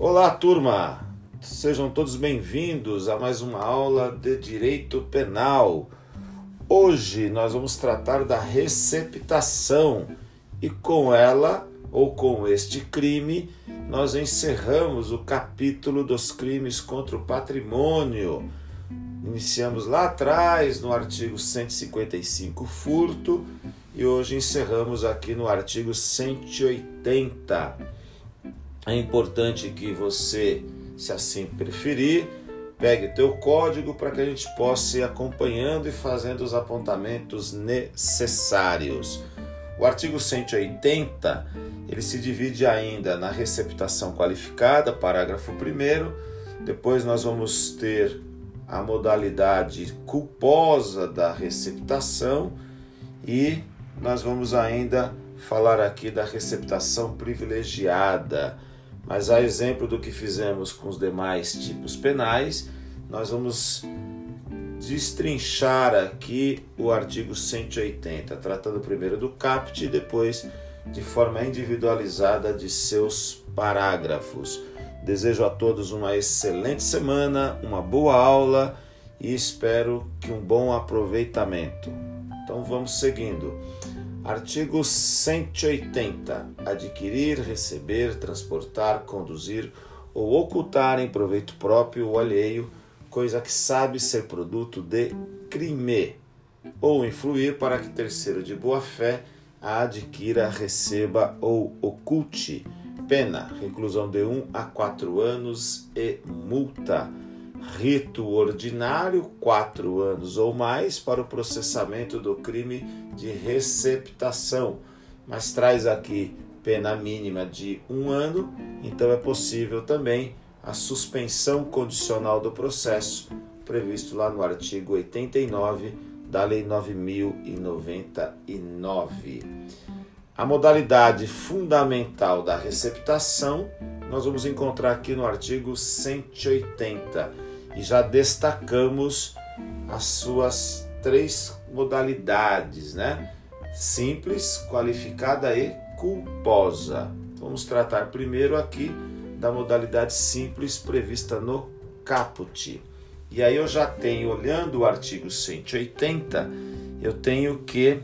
Olá, turma! Sejam todos bem-vindos a mais uma aula de Direito Penal. Hoje nós vamos tratar da receptação e com ela, ou com este crime, nós encerramos o capítulo dos crimes contra o patrimônio. Iniciamos lá atrás no artigo 155, furto, e hoje encerramos aqui no artigo 180 é importante que você, se assim preferir, pegue teu código para que a gente possa ir acompanhando e fazendo os apontamentos necessários. O artigo 180, ele se divide ainda na receptação qualificada, parágrafo 1 depois nós vamos ter a modalidade culposa da receptação e nós vamos ainda falar aqui da receptação privilegiada mas a exemplo do que fizemos com os demais tipos penais, nós vamos destrinchar aqui o artigo 180, tratando primeiro do CAPT e depois de forma individualizada de seus parágrafos. Desejo a todos uma excelente semana, uma boa aula e espero que um bom aproveitamento. Então vamos seguindo. Artigo 180. Adquirir, receber, transportar, conduzir ou ocultar em proveito próprio ou alheio coisa que sabe ser produto de crime, ou influir para que terceiro de boa fé a adquira, receba ou oculte. Pena: reclusão de 1 a 4 anos e multa rito ordinário, quatro anos ou mais, para o processamento do crime de receptação, mas traz aqui pena mínima de um ano, então é possível também a suspensão condicional do processo, previsto lá no artigo 89 da Lei 9099. A modalidade fundamental da receptação nós vamos encontrar aqui no artigo 180 e já destacamos as suas três modalidades, né? Simples, qualificada e culposa. Vamos tratar primeiro aqui da modalidade simples prevista no caput. E aí eu já tenho, olhando o artigo 180, eu tenho que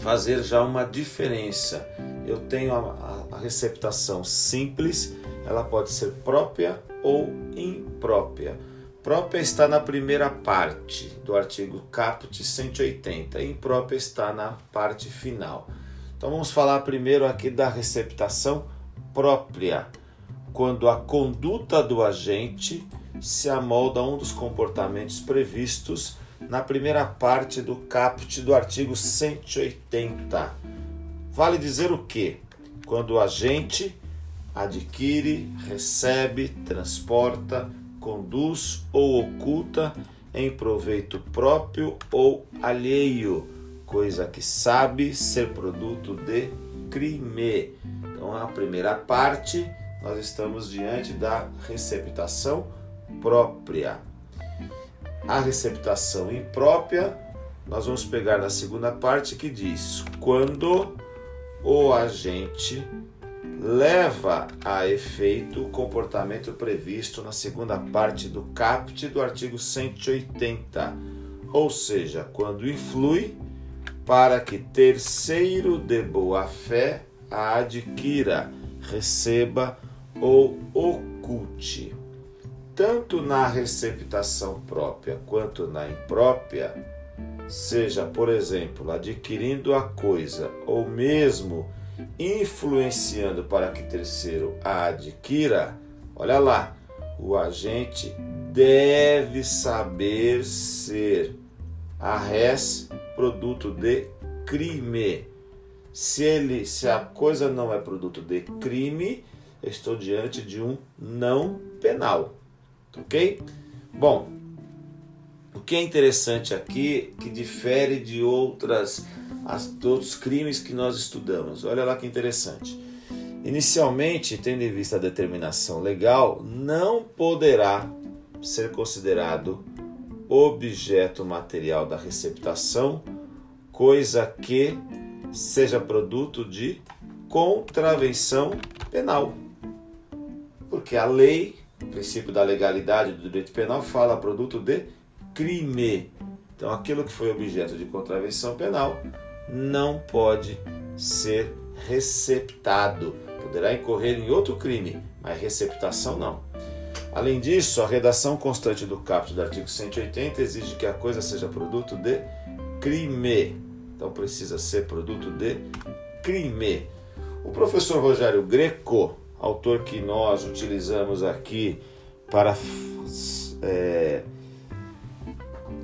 fazer já uma diferença. Eu tenho a, a, receptação simples, ela pode ser própria ou imprópria. Própria está na primeira parte do artigo caput 180, imprópria está na parte final. Então vamos falar primeiro aqui da receptação própria, quando a conduta do agente se amolda a um dos comportamentos previstos na primeira parte do caput do artigo 180. Vale dizer o que? Quando o agente adquire, recebe, transporta, conduz ou oculta em proveito próprio ou alheio, coisa que sabe ser produto de crime. Então, a primeira parte, nós estamos diante da receptação própria. A receptação imprópria, nós vamos pegar na segunda parte que diz: quando o agente leva a efeito o comportamento previsto na segunda parte do caput do artigo 180, ou seja, quando influi para que terceiro de boa fé a adquira, receba ou oculte. Tanto na receptação própria quanto na imprópria, seja, por exemplo, adquirindo a coisa ou mesmo influenciando para que terceiro a adquira, olha lá, o agente deve saber ser a res produto de crime. Se ele, se a coisa não é produto de crime, estou diante de um não penal, ok? Bom, o que é interessante aqui, que difere de outras as, outros crimes que nós estudamos. Olha lá que interessante. Inicialmente, tendo em vista a determinação legal, não poderá ser considerado objeto material da receptação, coisa que seja produto de contravenção penal. Porque a lei, o princípio da legalidade do direito penal, fala produto de crime. Então, aquilo que foi objeto de contravenção penal não pode ser receptado. Poderá incorrer em outro crime, mas receptação não. Além disso, a redação constante do caput do artigo 180 exige que a coisa seja produto de crime. Então precisa ser produto de crime. O professor Rogério Greco, autor que nós utilizamos aqui para é,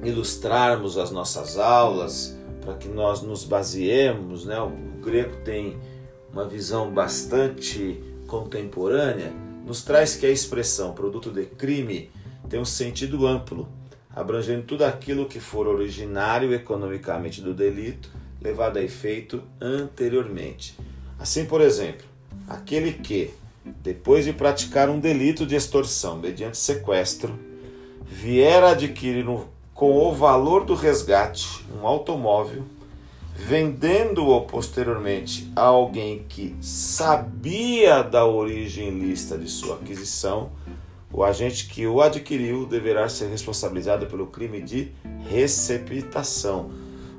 ilustrarmos as nossas aulas, para que nós nos baseemos, né? O Greco tem uma visão bastante contemporânea, nos traz que a expressão produto de crime tem um sentido amplo, abrangendo tudo aquilo que for originário economicamente do delito, levado a efeito anteriormente. Assim, por exemplo, aquele que, depois de praticar um delito de extorsão mediante sequestro, vier adquirir um, com o valor do resgate um automóvel, vendendo-o posteriormente a alguém que sabia da origem lista de sua aquisição, o agente que o adquiriu deverá ser responsabilizado pelo crime de receptação.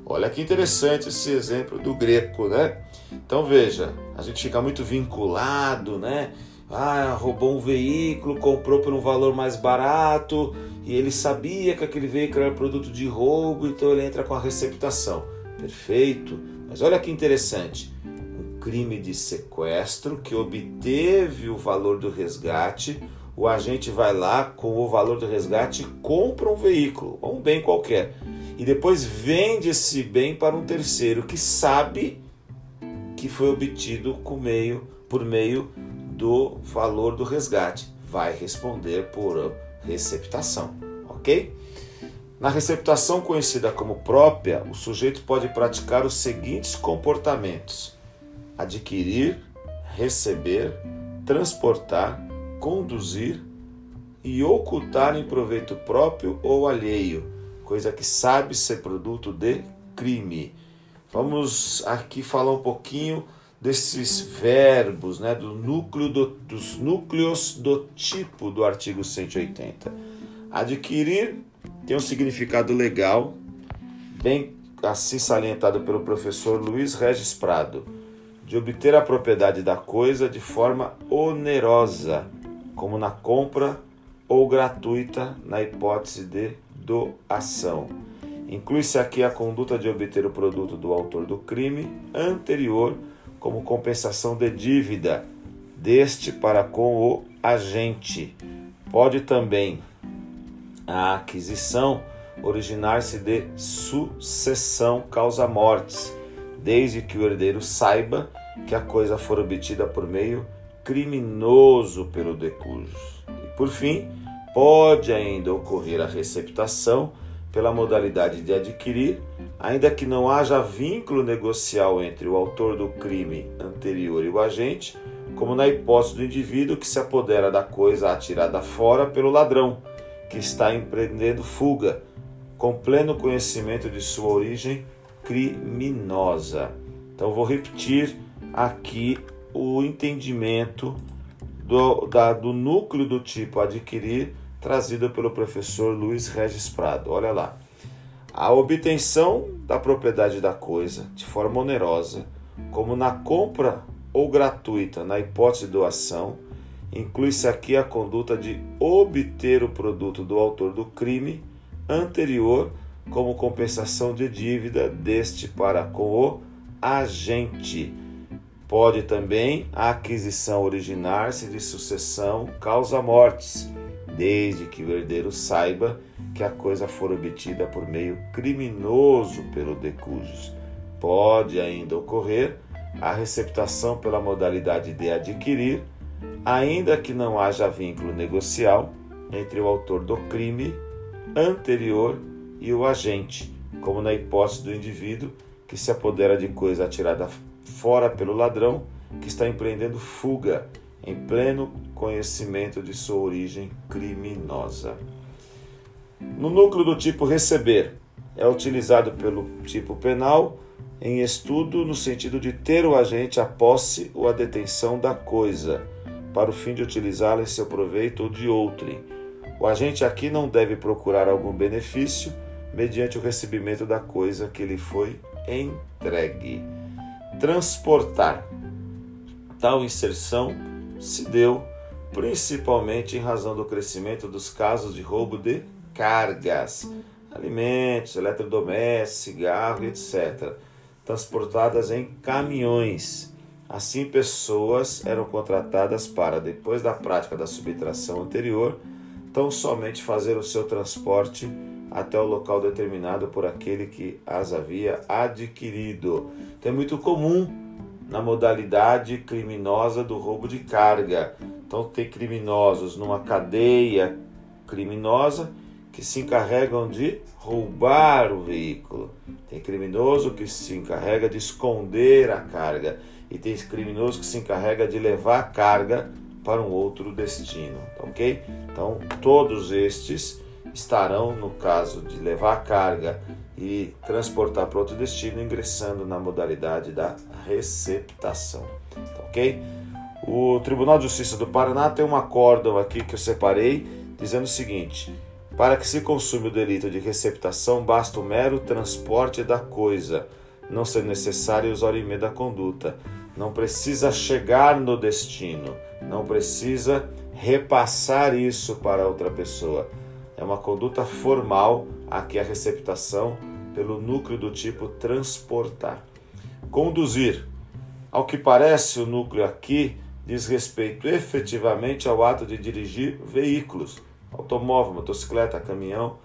Olha que interessante esse exemplo do greco, né? Então veja, a gente fica muito vinculado, né? Ah, roubou um veículo, comprou por um valor mais barato e ele sabia que aquele veículo era produto de roubo, então ele entra com a receptação. Perfeito. Mas olha que interessante. Um crime de sequestro que obteve o valor do resgate, o agente vai lá com o valor do resgate compra um veículo, ou um bem qualquer, e depois vende esse bem para um terceiro que sabe que foi obtido por meio, por meio do valor do resgate. Vai responder por receptação, ok? Na receptação conhecida como própria, o sujeito pode praticar os seguintes comportamentos: adquirir, receber, transportar, conduzir e ocultar em proveito próprio ou alheio, coisa que sabe ser produto de crime. Vamos aqui falar um pouquinho desses verbos, né, do núcleo do, dos núcleos do tipo do artigo 180. Adquirir tem um significado legal, bem assim salientado pelo professor Luiz Regis Prado, de obter a propriedade da coisa de forma onerosa, como na compra ou gratuita na hipótese de doação. Inclui-se aqui a conduta de obter o produto do autor do crime anterior como compensação de dívida deste para com o agente. Pode também a aquisição originar-se de sucessão causa-mortes, desde que o herdeiro saiba que a coisa for obtida por meio criminoso pelo decujus. E por fim, pode ainda ocorrer a receptação pela modalidade de adquirir, ainda que não haja vínculo negocial entre o autor do crime anterior e o agente, como na hipótese do indivíduo que se apodera da coisa atirada fora pelo ladrão que está empreendendo fuga, com pleno conhecimento de sua origem criminosa. Então, vou repetir aqui o entendimento do, da, do núcleo do tipo adquirir, trazido pelo professor Luiz Regis Prado. Olha lá. A obtenção da propriedade da coisa de forma onerosa, como na compra ou gratuita, na hipótese de doação, Inclui-se aqui a conduta de obter o produto do autor do crime anterior como compensação de dívida deste para com o agente. Pode também a aquisição originar-se de sucessão causa-mortes, desde que o herdeiro saiba que a coisa for obtida por meio criminoso pelo decujus. Pode ainda ocorrer a receptação pela modalidade de adquirir ainda que não haja vínculo negocial entre o autor do crime anterior e o agente, como na hipótese do indivíduo que se apodera de coisa atirada fora pelo ladrão que está empreendendo fuga em pleno conhecimento de sua origem criminosa. No núcleo do tipo receber, é utilizado pelo tipo penal em estudo no sentido de ter o agente a posse ou a detenção da coisa para o fim de utilizá-la em seu proveito ou de outrem. O agente aqui não deve procurar algum benefício mediante o recebimento da coisa que lhe foi entregue. Transportar. Tal inserção se deu principalmente em razão do crescimento dos casos de roubo de cargas, alimentos, eletrodomésticos, cigarro, etc., transportadas em caminhões. Assim, pessoas eram contratadas para, depois da prática da subtração anterior, tão somente fazer o seu transporte até o local determinado por aquele que as havia adquirido. Então é muito comum na modalidade criminosa do roubo de carga. Então tem criminosos numa cadeia criminosa que se encarregam de roubar o veículo. Tem criminoso que se encarrega de esconder a carga e tem criminoso que se encarrega de levar a carga para um outro destino, tá ok? Então todos estes estarão, no caso de levar a carga e transportar para outro destino, ingressando na modalidade da receptação. Tá ok? O Tribunal de Justiça do Paraná tem um acórdão aqui que eu separei, dizendo o seguinte: para que se consume o delito de receptação, basta o mero transporte da coisa, não ser necessário usar o da conduta. Não precisa chegar no destino, não precisa repassar isso para outra pessoa é uma conduta formal aqui a receptação pelo núcleo do tipo transportar. Conduzir. Ao que parece, o núcleo aqui diz respeito efetivamente ao ato de dirigir veículos, automóvel, motocicleta, caminhão.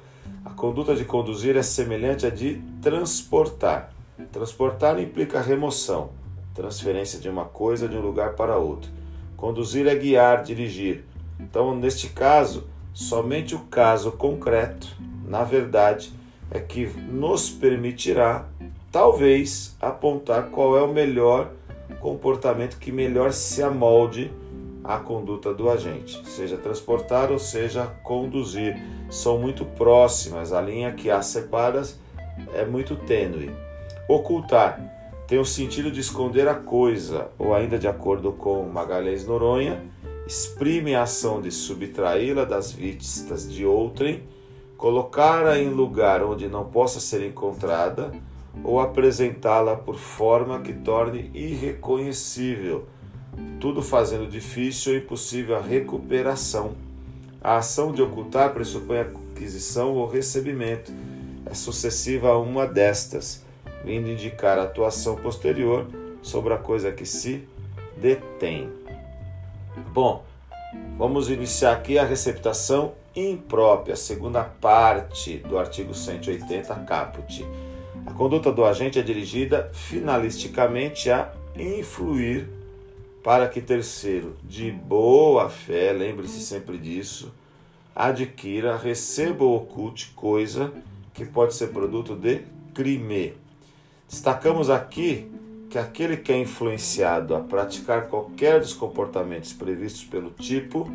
A conduta de conduzir é semelhante à de transportar. Transportar implica remoção, transferência de uma coisa de um lugar para outro. Conduzir é guiar, dirigir. Então, neste caso, Somente o caso concreto, na verdade, é que nos permitirá, talvez, apontar qual é o melhor comportamento que melhor se amolde à conduta do agente, seja transportar ou seja conduzir. São muito próximas, a linha que as separa é muito tênue. Ocultar tem o sentido de esconder a coisa, ou ainda de acordo com Magalhães Noronha, exprime a ação de subtraí-la das vistas de outrem, colocá-la em lugar onde não possa ser encontrada ou apresentá-la por forma que torne irreconhecível, tudo fazendo difícil ou impossível a recuperação. A ação de ocultar pressupõe aquisição ou recebimento, é sucessiva a uma destas, vindo indicar a atuação posterior sobre a coisa que se detém. Bom, vamos iniciar aqui a receptação imprópria, segunda parte do artigo 180 caput. A conduta do agente é dirigida finalisticamente a influir para que terceiro, de boa fé, lembre-se sempre disso, adquira, receba ou oculte coisa que pode ser produto de crime. Destacamos aqui que aquele que é influenciado a praticar qualquer dos comportamentos previstos pelo tipo,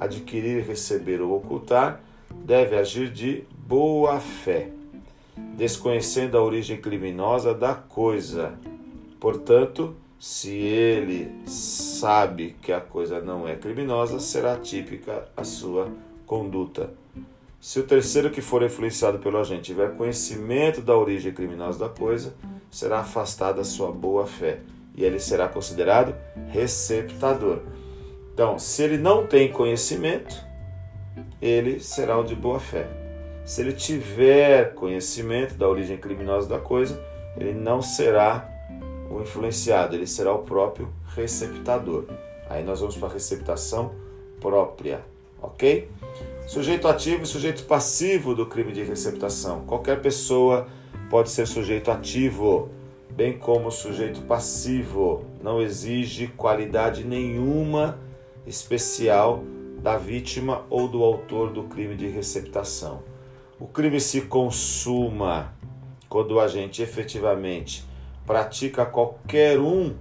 adquirir, receber ou ocultar, deve agir de boa fé, desconhecendo a origem criminosa da coisa. Portanto, se ele sabe que a coisa não é criminosa, será típica a sua conduta. Se o terceiro que for influenciado pelo agente tiver conhecimento da origem criminosa da coisa, será afastada a sua boa fé e ele será considerado receptador. Então, se ele não tem conhecimento, ele será o de boa fé. Se ele tiver conhecimento da origem criminosa da coisa, ele não será o influenciado, ele será o próprio receptador. Aí nós vamos para a receptação própria, ok? Sujeito ativo e sujeito passivo do crime de receptação. Qualquer pessoa pode ser sujeito ativo, bem como sujeito passivo. Não exige qualidade nenhuma especial da vítima ou do autor do crime de receptação. O crime se consuma quando o agente efetivamente pratica qualquer um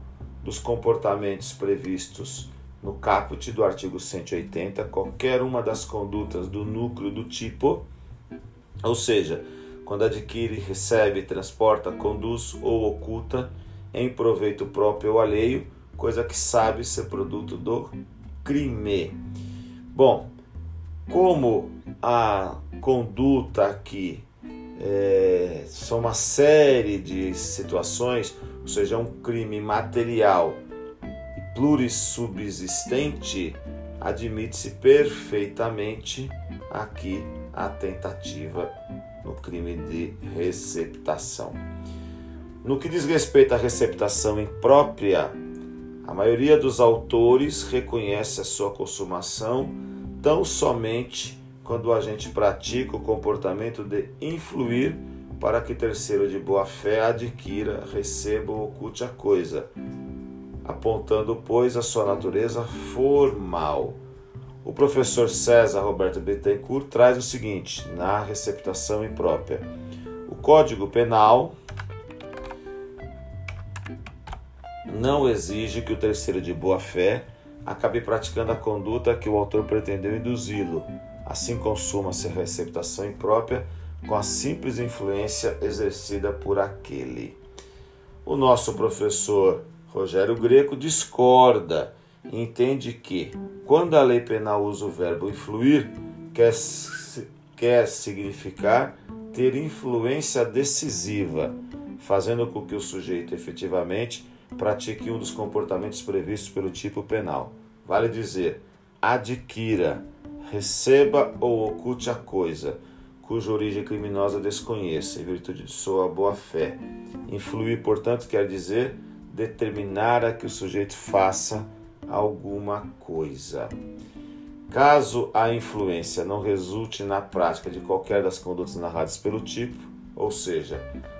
dos comportamentos previstos no caput do artigo 180 qualquer uma das condutas do núcleo do tipo, ou seja, quando adquire, recebe, transporta, conduz ou oculta em proveito próprio ou alheio, coisa que sabe ser produto do crime. Bom, como a conduta aqui é, são uma série de situações, ou seja, um crime material e plurissubsistente, admite-se perfeitamente aqui a tentativa no crime de receptação. No que diz respeito à receptação imprópria, a maioria dos autores reconhece a sua consumação tão somente quando o agente pratica o comportamento de influir para que terceiro de boa fé adquira, receba ou oculte a coisa, apontando, pois, a sua natureza formal. O professor César Roberto Bittencourt traz o seguinte na receptação imprópria. O Código Penal não exige que o terceiro de boa fé acabe praticando a conduta que o autor pretendeu induzi-lo. Assim consuma-se a receptação imprópria com a simples influência exercida por aquele. O nosso professor Rogério Greco discorda e entende que, quando a lei penal usa o verbo influir, quer, quer significar ter influência decisiva, fazendo com que o sujeito efetivamente pratique um dos comportamentos previstos pelo tipo penal. Vale dizer, adquira, receba ou oculte a coisa, cuja origem criminosa desconheça, em virtude de sua boa-fé. Influir, portanto, quer dizer determinar a que o sujeito faça alguma coisa. Caso a influência não resulte na prática de qualquer das condutas narradas pelo tipo, ou seja,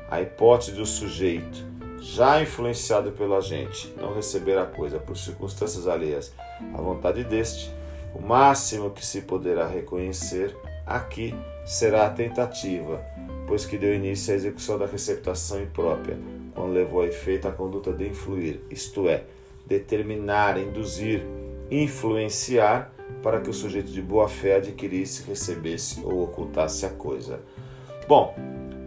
a hipótese do sujeito já influenciado pelo agente, não receber a coisa por circunstâncias alheias à vontade deste, o máximo que se poderá reconhecer aqui será a tentativa, pois que deu início à execução da receptação imprópria, quando levou a efeito a conduta de influir, isto é, determinar, induzir, influenciar para que o sujeito de boa fé adquirisse, recebesse ou ocultasse a coisa. Bom,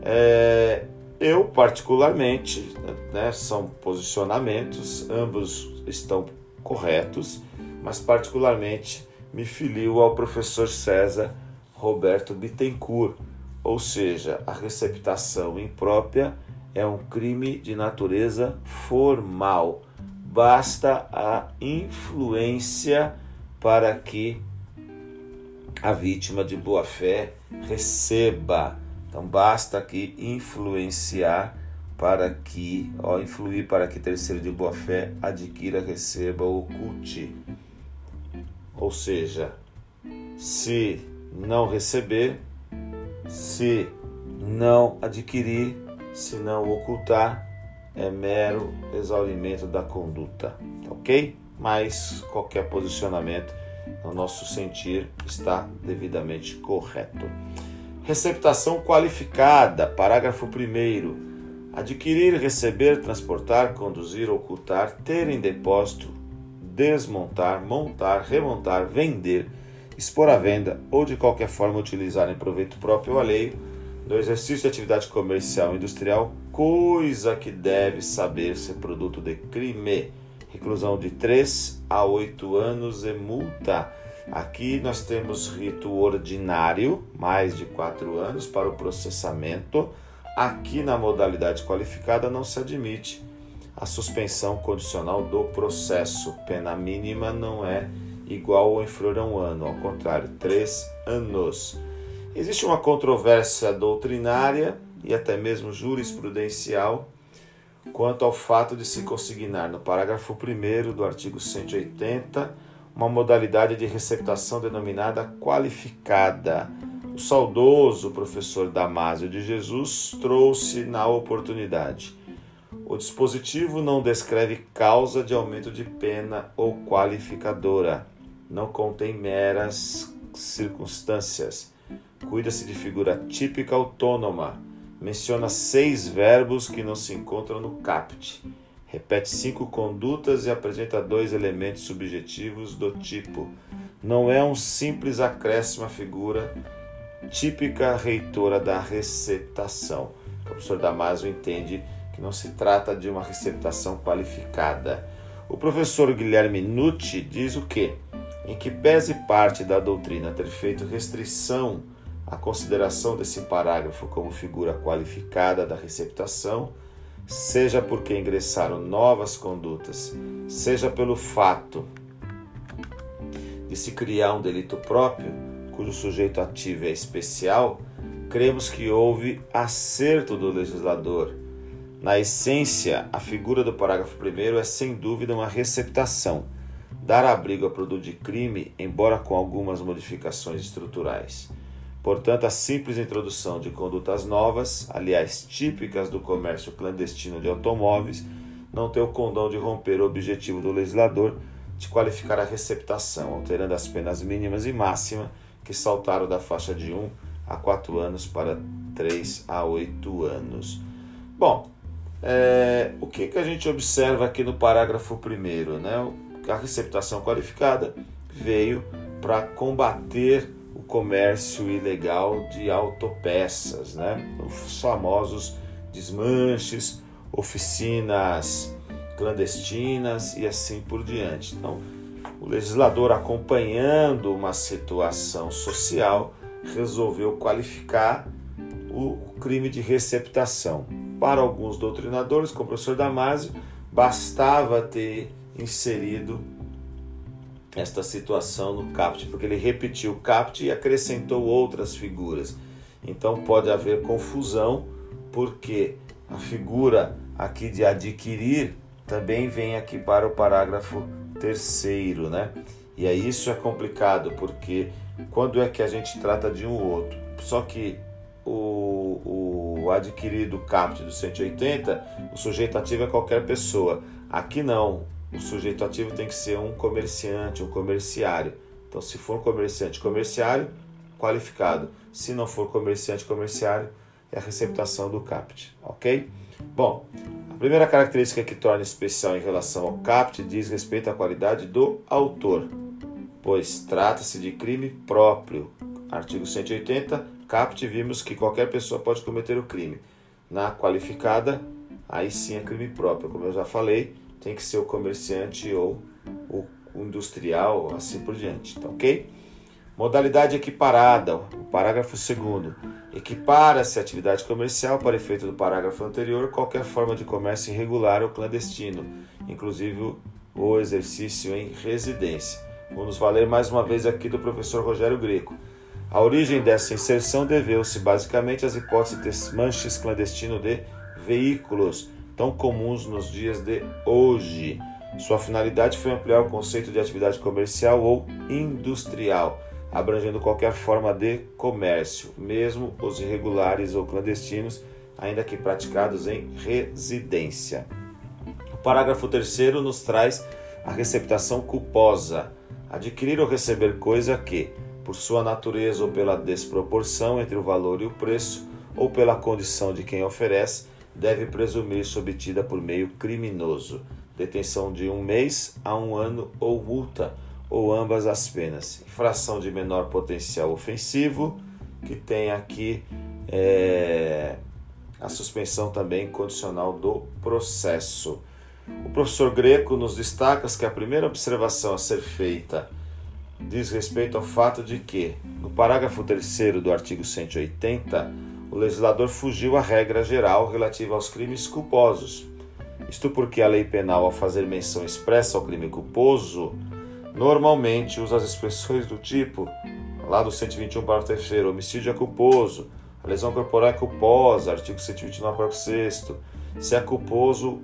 é, eu, particularmente, né, são posicionamentos, ambos estão corretos, mas particularmente me filio ao professor César Roberto Bittencourt, ou seja, a receptação imprópria é um crime de natureza formal. Basta a influência para que a vítima de boa fé receba então basta aqui influenciar para que, ó, influir para que terceiro de boa fé adquira, receba ou oculte. Ou seja, se não receber, se não adquirir, se não ocultar, é mero exaurimento da conduta, ok? Mas qualquer posicionamento, no nosso sentir, está devidamente correto. Receptação qualificada, parágrafo 1. Adquirir, receber, transportar, conduzir, ocultar, ter em depósito, desmontar, montar, remontar, vender, expor à venda ou de qualquer forma utilizar em proveito próprio ou alheio, no exercício de atividade comercial ou industrial, coisa que deve saber ser produto de crime. Reclusão de 3 a 8 anos e multa Aqui nós temos rito ordinário, mais de quatro anos para o processamento. Aqui na modalidade qualificada não se admite a suspensão condicional do processo. Pena mínima não é igual ou inferior a um ano, ao contrário, três anos. Existe uma controvérsia doutrinária e até mesmo jurisprudencial quanto ao fato de se consignar no parágrafo 1 do artigo 180 uma modalidade de receptação denominada qualificada. O saudoso professor Damásio de Jesus trouxe na oportunidade. O dispositivo não descreve causa de aumento de pena ou qualificadora, não contém meras circunstâncias. Cuida-se de figura típica autônoma. Menciona seis verbos que não se encontram no caput repete cinco condutas e apresenta dois elementos subjetivos do tipo. Não é um simples acréscimo à figura típica reitora da receptação. O professor Damasio entende que não se trata de uma receptação qualificada. O professor Guilherme Nucci diz o que? em que pese parte da doutrina ter feito restrição à consideração desse parágrafo como figura qualificada da receptação, seja porque ingressaram novas condutas, seja pelo fato de se criar um delito próprio, cujo sujeito ativo é especial, cremos que houve acerto do legislador. Na essência, a figura do parágrafo 1 é sem dúvida uma receptação dar abrigo a produto de crime, embora com algumas modificações estruturais. Portanto, a simples introdução de condutas novas, aliás, típicas do comércio clandestino de automóveis, não tem o condão de romper o objetivo do legislador de qualificar a receptação, alterando as penas mínimas e máximas que saltaram da faixa de 1 a 4 anos para 3 a 8 anos. Bom, é, o que, que a gente observa aqui no parágrafo 1? Né? a receptação qualificada veio para combater o comércio ilegal de autopeças, né? os famosos desmanches, oficinas clandestinas e assim por diante. Então, o legislador, acompanhando uma situação social, resolveu qualificar o crime de receptação. Para alguns doutrinadores, como o professor Damasio, bastava ter inserido esta situação no CAPT, porque ele repetiu o CAPT e acrescentou outras figuras. Então pode haver confusão, porque a figura aqui de adquirir também vem aqui para o parágrafo terceiro, né? E aí isso é complicado, porque quando é que a gente trata de um ou outro? Só que o, o adquirido CAPT do 180, o sujeito ativo é qualquer pessoa. Aqui não, o sujeito ativo tem que ser um comerciante, um comerciário. Então, se for comerciante comerciário, qualificado. Se não for comerciante comerciário, é a receptação do CAPT, ok? Bom, a primeira característica que torna especial em relação ao CAPT diz respeito à qualidade do autor, pois trata-se de crime próprio. Artigo 180, CAPT, vimos que qualquer pessoa pode cometer o crime. Na qualificada, aí sim é crime próprio, como eu já falei, tem que ser o comerciante ou o industrial, assim por diante, tá ok? Modalidade equiparada, o parágrafo 2 Equipara-se a atividade comercial para efeito do parágrafo anterior qualquer forma de comércio irregular ou clandestino, inclusive o exercício em residência. Vamos valer mais uma vez aqui do professor Rogério Greco. A origem dessa inserção deveu-se basicamente às hipóteses de clandestino de veículos, tão comuns nos dias de hoje. Sua finalidade foi ampliar o conceito de atividade comercial ou industrial, abrangendo qualquer forma de comércio, mesmo os irregulares ou clandestinos, ainda que praticados em residência. O parágrafo 3 nos traz a receptação culposa, adquirir ou receber coisa que, por sua natureza ou pela desproporção entre o valor e o preço, ou pela condição de quem oferece, deve presumir-se obtida por meio criminoso, detenção de um mês a um ano ou multa, ou ambas as penas. Infração de menor potencial ofensivo, que tem aqui é, a suspensão também condicional do processo. O professor Greco nos destaca que a primeira observação a ser feita diz respeito ao fato de que, no parágrafo 3 do artigo 180, o legislador fugiu à regra geral relativa aos crimes culposos. Isto porque a lei penal, ao fazer menção expressa ao crime culposo, normalmente usa as expressões do tipo, lá do 121, parágrafo 3, homicídio é culposo, a lesão corporal é culposa, artigo 129, parágrafo 6, se é culposo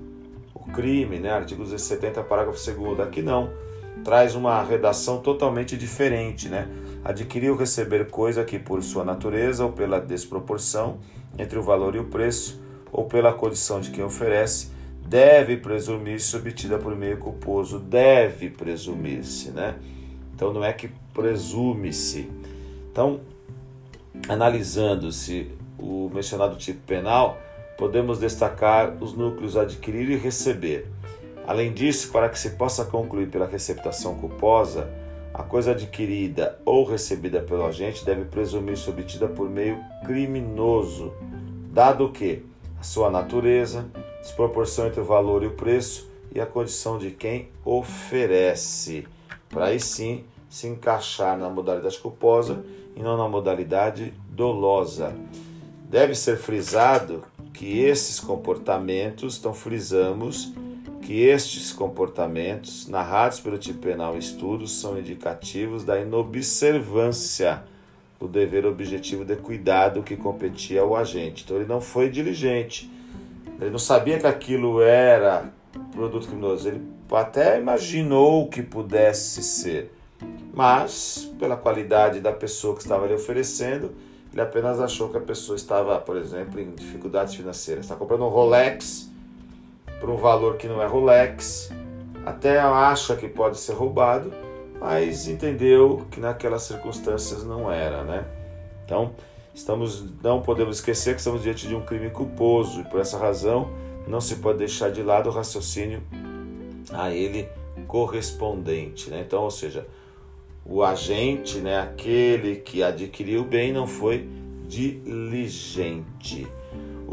o crime, né? artigo 70, parágrafo 2. Aqui não, traz uma redação totalmente diferente, né? Adquirir ou receber coisa que, por sua natureza ou pela desproporção entre o valor e o preço, ou pela condição de quem oferece, deve presumir-se obtida por meio culposo. Deve presumir-se, né? Então não é que presume-se. Então, analisando-se o mencionado tipo penal, podemos destacar os núcleos adquirir e receber. Além disso, para que se possa concluir pela receptação culposa, a coisa adquirida ou recebida pelo agente deve presumir-se obtida por meio criminoso, dado que a sua natureza, desproporção entre o valor e o preço e a condição de quem oferece, para aí sim se encaixar na modalidade culposa e não na modalidade dolosa. Deve ser frisado que esses comportamentos, então frisamos que estes comportamentos narrados pelo tipo penal em estudos são indicativos da inobservância do dever objetivo de cuidado que competia ao agente. Então ele não foi diligente, ele não sabia que aquilo era produto criminoso, ele até imaginou que pudesse ser, mas pela qualidade da pessoa que estava lhe oferecendo, ele apenas achou que a pessoa estava, por exemplo, em dificuldades financeiras. Está comprando um Rolex por um valor que não é Rolex, até acha que pode ser roubado, mas entendeu que naquelas circunstâncias não era, né? Então, estamos não podemos esquecer que estamos diante de um crime culposo e por essa razão não se pode deixar de lado o raciocínio a ele correspondente, né? Então, ou seja, o agente, né, aquele que adquiriu o bem não foi diligente.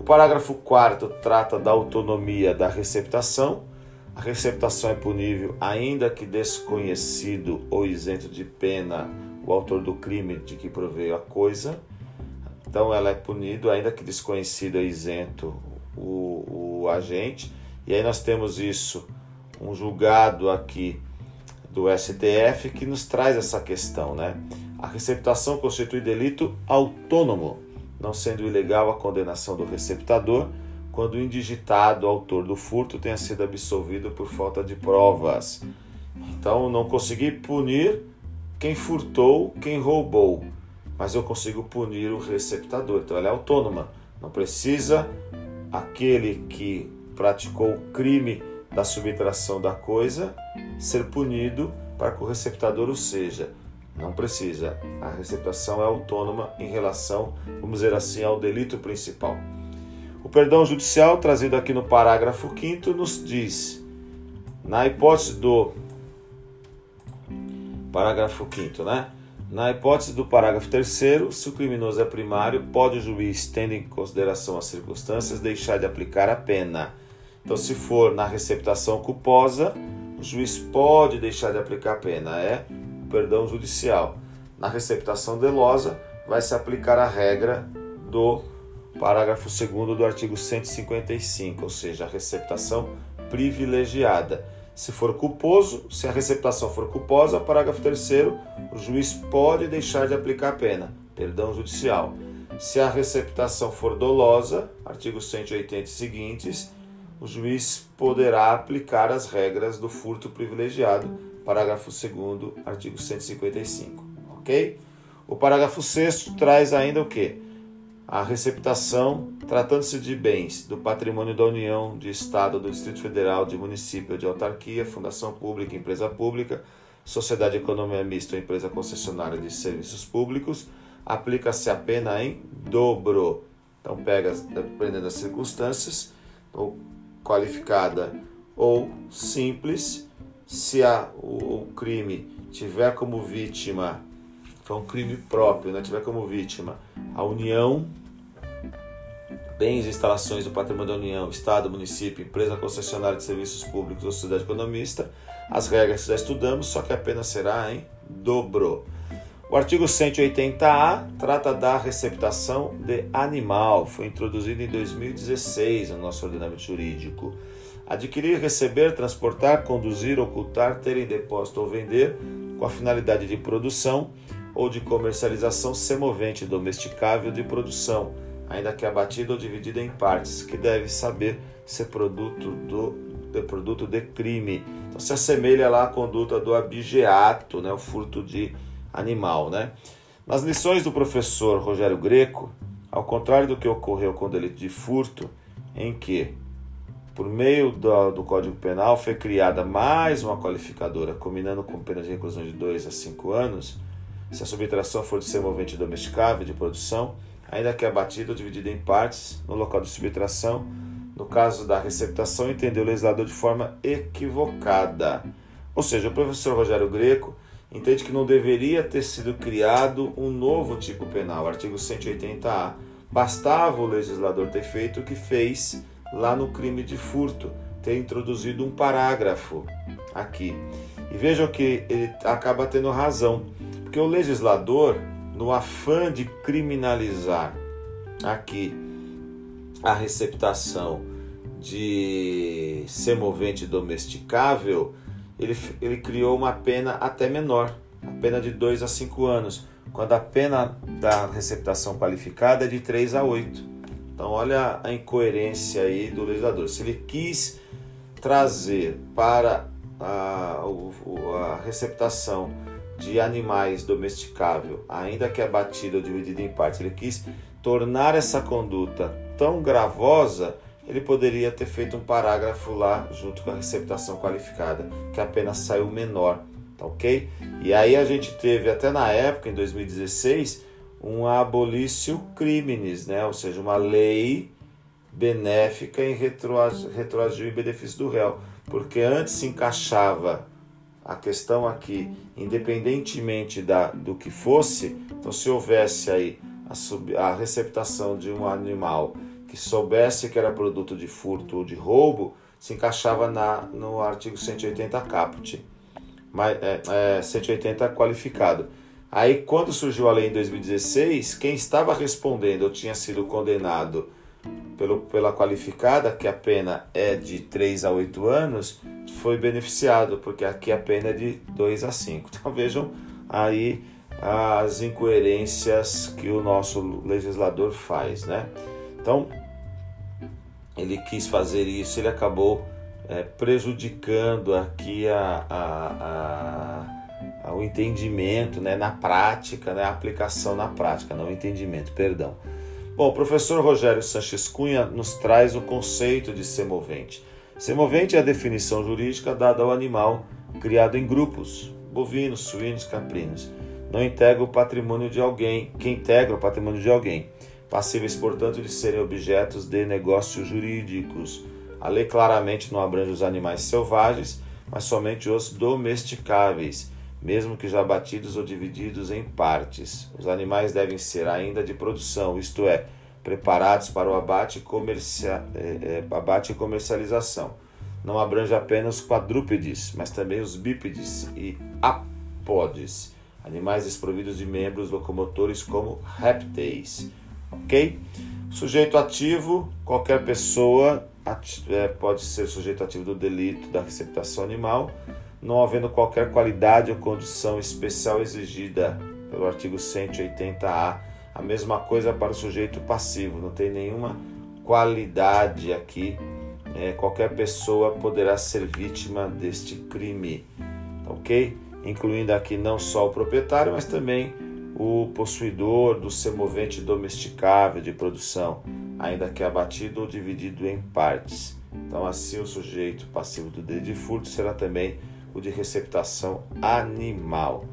Parágrafo 4 trata da autonomia da receptação. A receptação é punível ainda que desconhecido ou isento de pena o autor do crime de que proveio a coisa. Então ela é punido ainda que desconhecido ou isento o, o agente. E aí nós temos isso, um julgado aqui do STF que nos traz essa questão, né? A receptação constitui delito autônomo não sendo ilegal a condenação do receptador quando o indigitado autor do furto tenha sido absolvido por falta de provas. Então, não consegui punir quem furtou, quem roubou, mas eu consigo punir o receptador. Então, ela é autônoma. Não precisa aquele que praticou o crime da subtração da coisa ser punido para que o receptador o seja. Não precisa. A receptação é autônoma em relação, vamos dizer assim, ao delito principal. O perdão judicial, trazido aqui no parágrafo 5, nos diz: na hipótese do. Parágrafo 5, né? Na hipótese do parágrafo 3, se o criminoso é primário, pode o juiz, tendo em consideração as circunstâncias, deixar de aplicar a pena. Então, se for na receptação culposa, o juiz pode deixar de aplicar a pena. É perdão judicial. Na receptação delosa, vai se aplicar a regra do parágrafo 2 do artigo 155, ou seja, a receptação privilegiada. Se for culposo, se a receptação for culposa, parágrafo 3 o juiz pode deixar de aplicar a pena, perdão judicial. Se a receptação for dolosa, artigo 180 e seguintes, o juiz poderá aplicar as regras do furto privilegiado, parágrafo 2 artigo 155, ok? O parágrafo 6 traz ainda o que? A receptação, tratando-se de bens do patrimônio da União, de Estado, do Distrito Federal, de município, de autarquia, fundação pública, empresa pública, sociedade de economia mista ou empresa concessionária de serviços públicos, aplica-se a pena em dobro. Então, pega, dependendo das circunstâncias, ou qualificada ou simples, se a, o, o crime tiver como vítima, foi um crime próprio, né, tiver como vítima a União, bens e instalações do patrimônio da União, Estado, município, empresa concessionária de serviços públicos ou sociedade economista, as regras já estudamos, só que a pena será em dobro. O artigo 180A trata da receptação de animal, foi introduzido em 2016 no nosso ordenamento jurídico. Adquirir, receber, transportar, conduzir, ocultar, ter em depósito ou vender com a finalidade de produção ou de comercialização semovente, domesticável de produção, ainda que abatida ou dividida em partes, que deve saber ser produto do de produto de crime. Então se assemelha lá à conduta do abigeato, né, o furto de animal, né? Nas lições do professor Rogério Greco, ao contrário do que ocorreu com o delito de furto, em que por meio do, do, Código Penal foi criada mais uma qualificadora, combinando com pena de reclusão de 2 a 5 anos, se a subtração for de ser movente domesticável de produção, ainda que abatida ou dividida em partes no local de subtração, no caso da receptação, entendeu o legislador de forma equivocada. Ou seja, o professor Rogério Greco entende que não deveria ter sido criado um novo tipo penal, artigo 180A. Bastava o legislador ter feito o que fez lá no crime de furto, ter introduzido um parágrafo aqui. E vejam que ele acaba tendo razão, porque o legislador, no afã de criminalizar aqui a receptação de semovente domesticável, ele, ele criou uma pena até menor, a pena de 2 a 5 anos, quando a pena da receptação qualificada é de 3 a 8. Então olha a incoerência aí do legislador. Se ele quis trazer para a, a receptação de animais domesticável, ainda que abatido ou dividido em partes, ele quis tornar essa conduta tão gravosa, ele poderia ter feito um parágrafo lá junto com a receptação qualificada, que apenas saiu menor, tá ok? E aí a gente teve até na época, em 2016, um abolício crimes, né? Ou seja, uma lei benéfica em retroagir em benefício do réu, porque antes se encaixava a questão aqui, independentemente da, do que fosse, então se houvesse aí a, sub, a receptação de um animal que soubesse que era produto de furto ou de roubo, se encaixava na, no artigo 180 caput, mas, é, é, 180 qualificado. Aí, quando surgiu a lei em 2016, quem estava respondendo ou tinha sido condenado pelo, pela qualificada, que a pena é de 3 a 8 anos, foi beneficiado, porque aqui a pena é de 2 a 5. Então vejam aí as incoerências que o nosso legislador faz, né? Então, ele quis fazer isso, ele acabou é, prejudicando aqui a, a, a, o entendimento né, na prática, né, a aplicação na prática, não o entendimento, perdão. Bom, o professor Rogério Sanches Cunha nos traz o conceito de semovente. Semovente é a definição jurídica dada ao animal criado em grupos, bovinos, suínos, caprinos. Não integra o patrimônio de alguém, que integra o patrimônio de alguém, passíveis, portanto, de serem objetos de negócios jurídicos. A lei claramente não abrange os animais selvagens, mas somente os domesticáveis mesmo que já batidos ou divididos em partes. Os animais devem ser ainda de produção, isto é, preparados para o abate, comercia, é, é, abate e comercialização. Não abrange apenas quadrúpedes, mas também os bípedes e apódes, animais desprovidos de membros locomotores como répteis. Ok? Sujeito ativo, qualquer pessoa é, pode ser sujeito ativo do delito da receptação animal não havendo qualquer qualidade ou condição especial exigida pelo artigo 180-A. A mesma coisa para o sujeito passivo, não tem nenhuma qualidade aqui. É, qualquer pessoa poderá ser vítima deste crime, ok? Incluindo aqui não só o proprietário, mas também o possuidor do semovente domesticável de produção, ainda que abatido ou dividido em partes. Então, assim, o sujeito passivo do delito de furto será também o de receptação animal.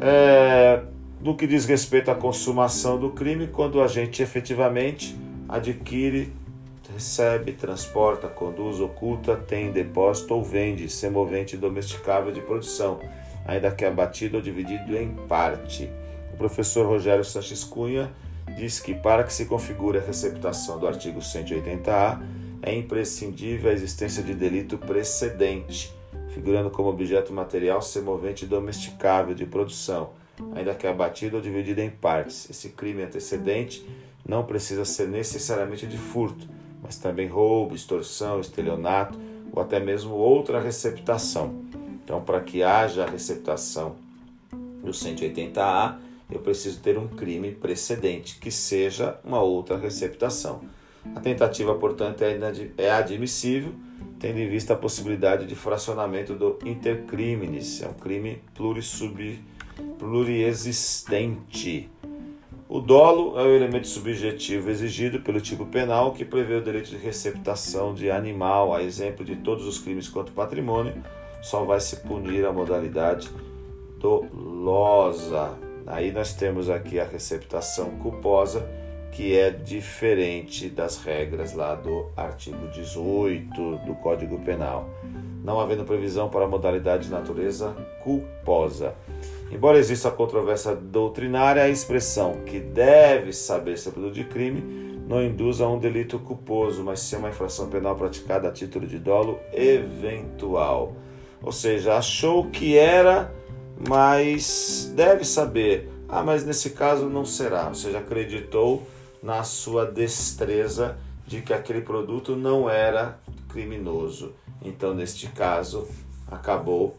É, no que diz respeito à consumação do crime, quando a gente efetivamente adquire, recebe, transporta, conduz, oculta, tem depósito ou vende semovente domesticável de produção, ainda que abatido ou dividido em parte. O professor Rogério Sanches Cunha diz que para que se configure a receptação do artigo 180A, é imprescindível a existência de delito precedente figurando como objeto material semovente domesticável de produção, ainda que abatido ou dividido em partes. Esse crime antecedente não precisa ser necessariamente de furto, mas também roubo, extorsão, estelionato ou até mesmo outra receptação. Então, para que haja a receptação do 180A, eu preciso ter um crime precedente, que seja uma outra receptação. A tentativa, portanto, é, é admissível tendo em vista a possibilidade de fracionamento do intercrimes, é um crime plurissub, pluriexistente. O dolo é o elemento subjetivo exigido pelo tipo penal que prevê o direito de receptação de animal, a exemplo de todos os crimes contra o patrimônio, só vai se punir a modalidade dolosa. Aí nós temos aqui a receptação culposa, que é diferente das regras lá do artigo 18 do Código Penal, não havendo previsão para a modalidade de natureza culposa. Embora exista a controvérsia doutrinária, a expressão que deve saber ser produto de crime não induz a um delito culposo, mas sim uma infração penal praticada a título de dolo eventual. Ou seja, achou que era, mas deve saber. Ah, mas nesse caso não será. Ou seja, acreditou na sua destreza de que aquele produto não era criminoso. Então, neste caso, acabou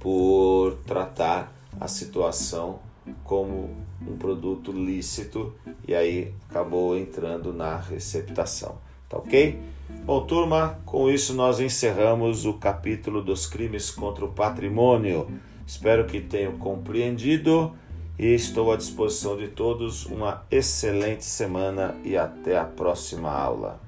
por tratar a situação como um produto lícito e aí acabou entrando na receptação. Tá ok? Bom, turma, com isso nós encerramos o capítulo dos crimes contra o patrimônio. Espero que tenham compreendido e estou à disposição de todos. Uma excelente semana e até a próxima aula.